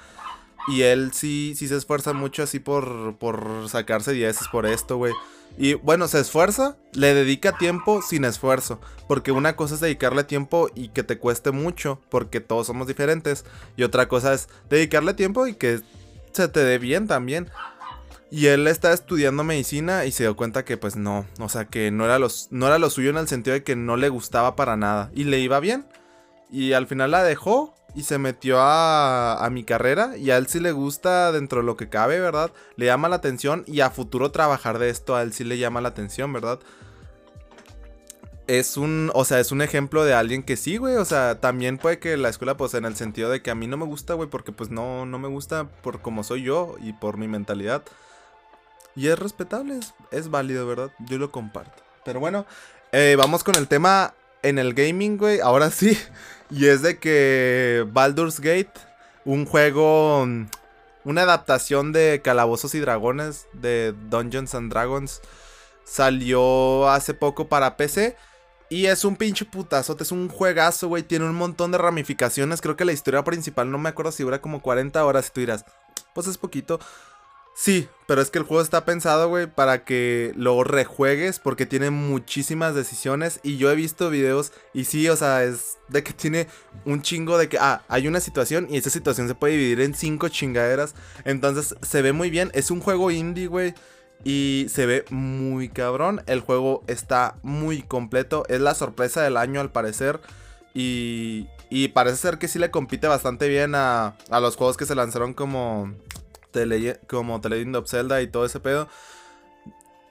Y él sí, sí se esfuerza mucho así por, por sacarse dieces por esto, güey. Y bueno, se esfuerza, le dedica tiempo sin esfuerzo. Porque una cosa es dedicarle tiempo y que te cueste mucho, porque todos somos diferentes. Y otra cosa es dedicarle tiempo y que se te dé bien también. Y él estaba estudiando medicina y se dio cuenta que pues no, o sea que no era, no era lo suyo en el sentido de que no le gustaba para nada. Y le iba bien. Y al final la dejó y se metió a, a mi carrera. Y a él sí le gusta dentro de lo que cabe, ¿verdad? Le llama la atención y a futuro trabajar de esto a él sí le llama la atención, ¿verdad? es un, o sea, es un ejemplo de alguien que sí, güey, o sea, también puede que la escuela, pues en el sentido de que a mí no me gusta, güey, porque pues no, no me gusta por como soy yo y por mi mentalidad. Y es respetable, es, válido, ¿verdad? Yo lo comparto. Pero bueno, eh, vamos con el tema en el gaming, güey. Ahora sí. Y es de que Baldur's Gate, un juego, una adaptación de Calabozos y Dragones, de Dungeons and Dragons, salió hace poco para PC. Y es un pinche putazote, es un juegazo, güey. Tiene un montón de ramificaciones. Creo que la historia principal, no me acuerdo si dura como 40 horas. Y tú dirás, pues es poquito. Sí, pero es que el juego está pensado, güey, para que lo rejuegues porque tiene muchísimas decisiones y yo he visto videos y sí, o sea, es de que tiene un chingo de que, ah, hay una situación y esa situación se puede dividir en cinco chingaderas, entonces se ve muy bien, es un juego indie, güey. Y se ve muy cabrón. El juego está muy completo. Es la sorpresa del año al parecer. Y, y parece ser que sí le compite bastante bien a, a los juegos que se lanzaron como como The Legend of y todo ese pedo.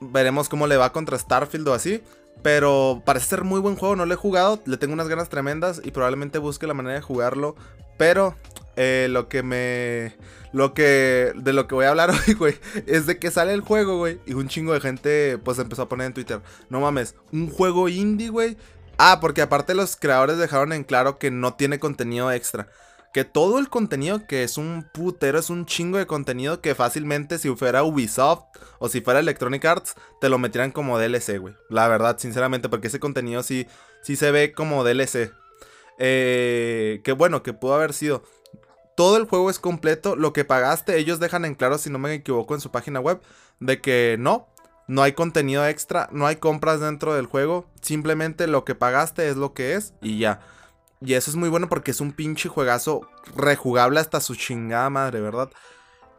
Veremos cómo le va contra Starfield o así. Pero parece ser muy buen juego, no lo he jugado, le tengo unas ganas tremendas y probablemente busque la manera de jugarlo. Pero eh, lo que me... Lo que... De lo que voy a hablar hoy, güey, es de que sale el juego, güey. Y un chingo de gente pues empezó a poner en Twitter. No mames, un juego indie, güey. Ah, porque aparte los creadores dejaron en claro que no tiene contenido extra que todo el contenido que es un putero, es un chingo de contenido que fácilmente si fuera Ubisoft o si fuera Electronic Arts, te lo metieran como DLC, güey. La verdad, sinceramente, porque ese contenido sí, sí se ve como DLC. Eh, que bueno, que pudo haber sido. Todo el juego es completo, lo que pagaste, ellos dejan en claro, si no me equivoco, en su página web, de que no, no hay contenido extra, no hay compras dentro del juego, simplemente lo que pagaste es lo que es y ya. Y eso es muy bueno porque es un pinche juegazo rejugable hasta su chingada madre, ¿verdad?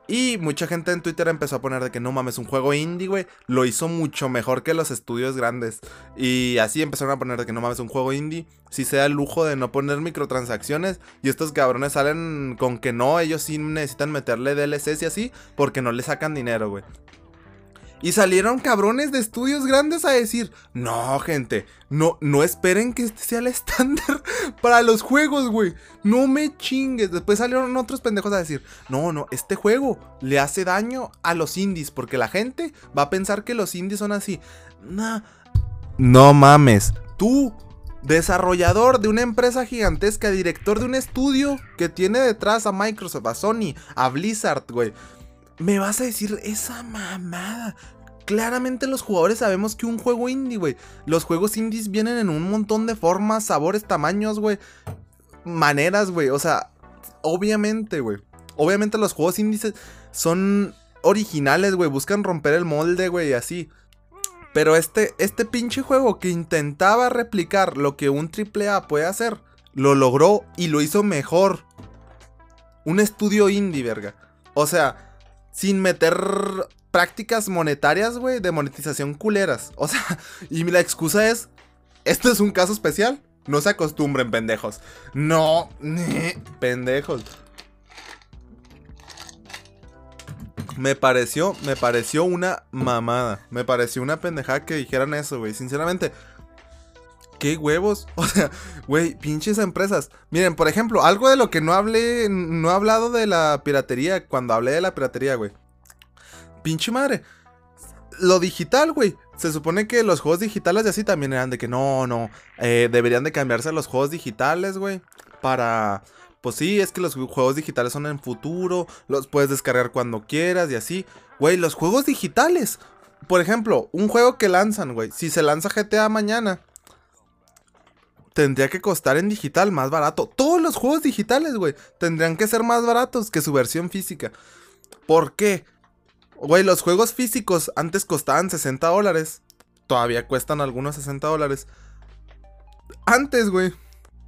Y mucha gente en Twitter empezó a poner de que no mames, un juego indie, güey, lo hizo mucho mejor que los estudios grandes. Y así empezaron a poner de que no mames, un juego indie, si se da el lujo de no poner microtransacciones. Y estos cabrones salen con que no, ellos sí necesitan meterle DLCs y así, porque no le sacan dinero, güey. Y salieron cabrones de estudios grandes a decir, no, gente, no, no esperen que este sea el estándar para los juegos, güey. No me chingues. Después salieron otros pendejos a decir, no, no, este juego le hace daño a los indies, porque la gente va a pensar que los indies son así. No, no mames, tú desarrollador de una empresa gigantesca, director de un estudio que tiene detrás a Microsoft, a Sony, a Blizzard, güey me vas a decir esa mamada. Claramente los jugadores sabemos que un juego indie, güey. Los juegos indies vienen en un montón de formas, sabores, tamaños, güey. Maneras, güey. O sea, obviamente, güey. Obviamente los juegos indies son originales, güey. Buscan romper el molde, güey, y así. Pero este, este pinche juego que intentaba replicar lo que un AAA puede hacer, lo logró y lo hizo mejor. Un estudio indie, verga. O sea, sin meter prácticas monetarias, güey, de monetización culeras. O sea, y la excusa es, esto es un caso especial. No se acostumbren, pendejos. No, pendejos. Me pareció, me pareció una mamada. Me pareció una pendejada que dijeran eso, güey. Sinceramente, ¿Qué huevos? O sea, güey, pinches empresas. Miren, por ejemplo, algo de lo que no hablé, no he hablado de la piratería cuando hablé de la piratería, güey. Pinche madre. Lo digital, güey. Se supone que los juegos digitales de así también eran de que no, no. Eh, deberían de cambiarse los juegos digitales, güey. Para... Pues sí, es que los juegos digitales son en futuro. Los puedes descargar cuando quieras y así. Güey, los juegos digitales. Por ejemplo, un juego que lanzan, güey. Si se lanza GTA mañana tendría que costar en digital más barato. Todos los juegos digitales, güey, tendrían que ser más baratos que su versión física. ¿Por qué? Güey, los juegos físicos antes costaban 60 dólares. Todavía cuestan algunos 60 dólares. Antes, güey.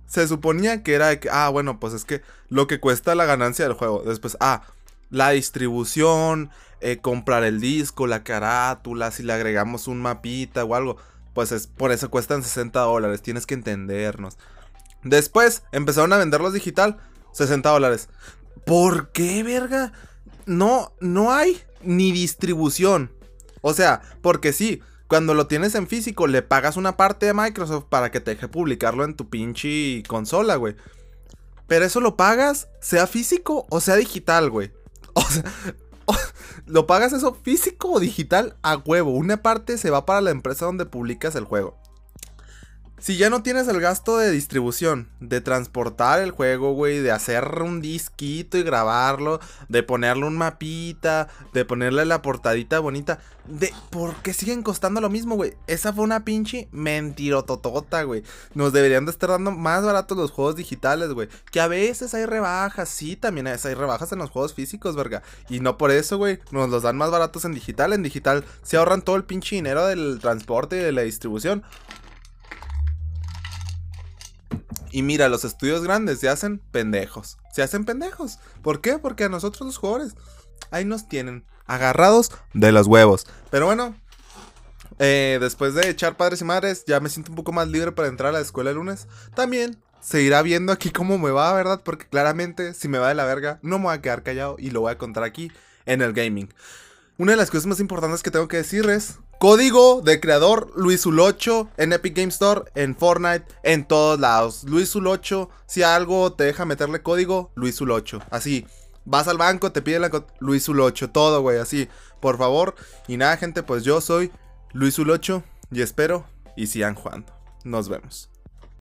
Se suponía que era que, ah, bueno, pues es que lo que cuesta la ganancia del juego. Después, ah, la distribución, eh, comprar el disco, la carátula, si le agregamos un mapita o algo pues es, por eso cuestan 60 dólares, tienes que entendernos. Después empezaron a venderlos digital, 60 dólares. ¿Por qué, verga? No, no hay ni distribución. O sea, porque sí, cuando lo tienes en físico, le pagas una parte de Microsoft para que te deje publicarlo en tu pinche consola, güey. Pero eso lo pagas, sea físico o sea digital, güey. O sea, lo pagas eso físico o digital a huevo. Una parte se va para la empresa donde publicas el juego. Si ya no tienes el gasto de distribución, de transportar el juego, güey, de hacer un disquito y grabarlo, de ponerle un mapita, de ponerle la portadita bonita, de por qué siguen costando lo mismo, güey. Esa fue una pinche mentirototota, güey. Nos deberían de estar dando más baratos los juegos digitales, güey. Que a veces hay rebajas, sí, también hay rebajas en los juegos físicos, verga. Y no por eso, güey, nos los dan más baratos en digital. En digital se ahorran todo el pinche dinero del transporte y de la distribución. Y mira, los estudios grandes se hacen pendejos. Se hacen pendejos. ¿Por qué? Porque a nosotros los jugadores ahí nos tienen agarrados de los huevos. Pero bueno, eh, después de echar padres y madres, ya me siento un poco más libre para entrar a la escuela el lunes. También se irá viendo aquí cómo me va, ¿verdad? Porque claramente, si me va de la verga, no me voy a quedar callado y lo voy a contar aquí en el gaming. Una de las cosas más importantes que tengo que decir es código de creador Luis 8 en Epic Game Store, en Fortnite, en todos lados. Luis 8 si algo te deja meterle código, Luis 8 Así, vas al banco, te pide la Luis 8 todo, güey, así. Por favor. Y nada, gente, pues yo soy Luis 8 y espero y sigan jugando. Nos vemos.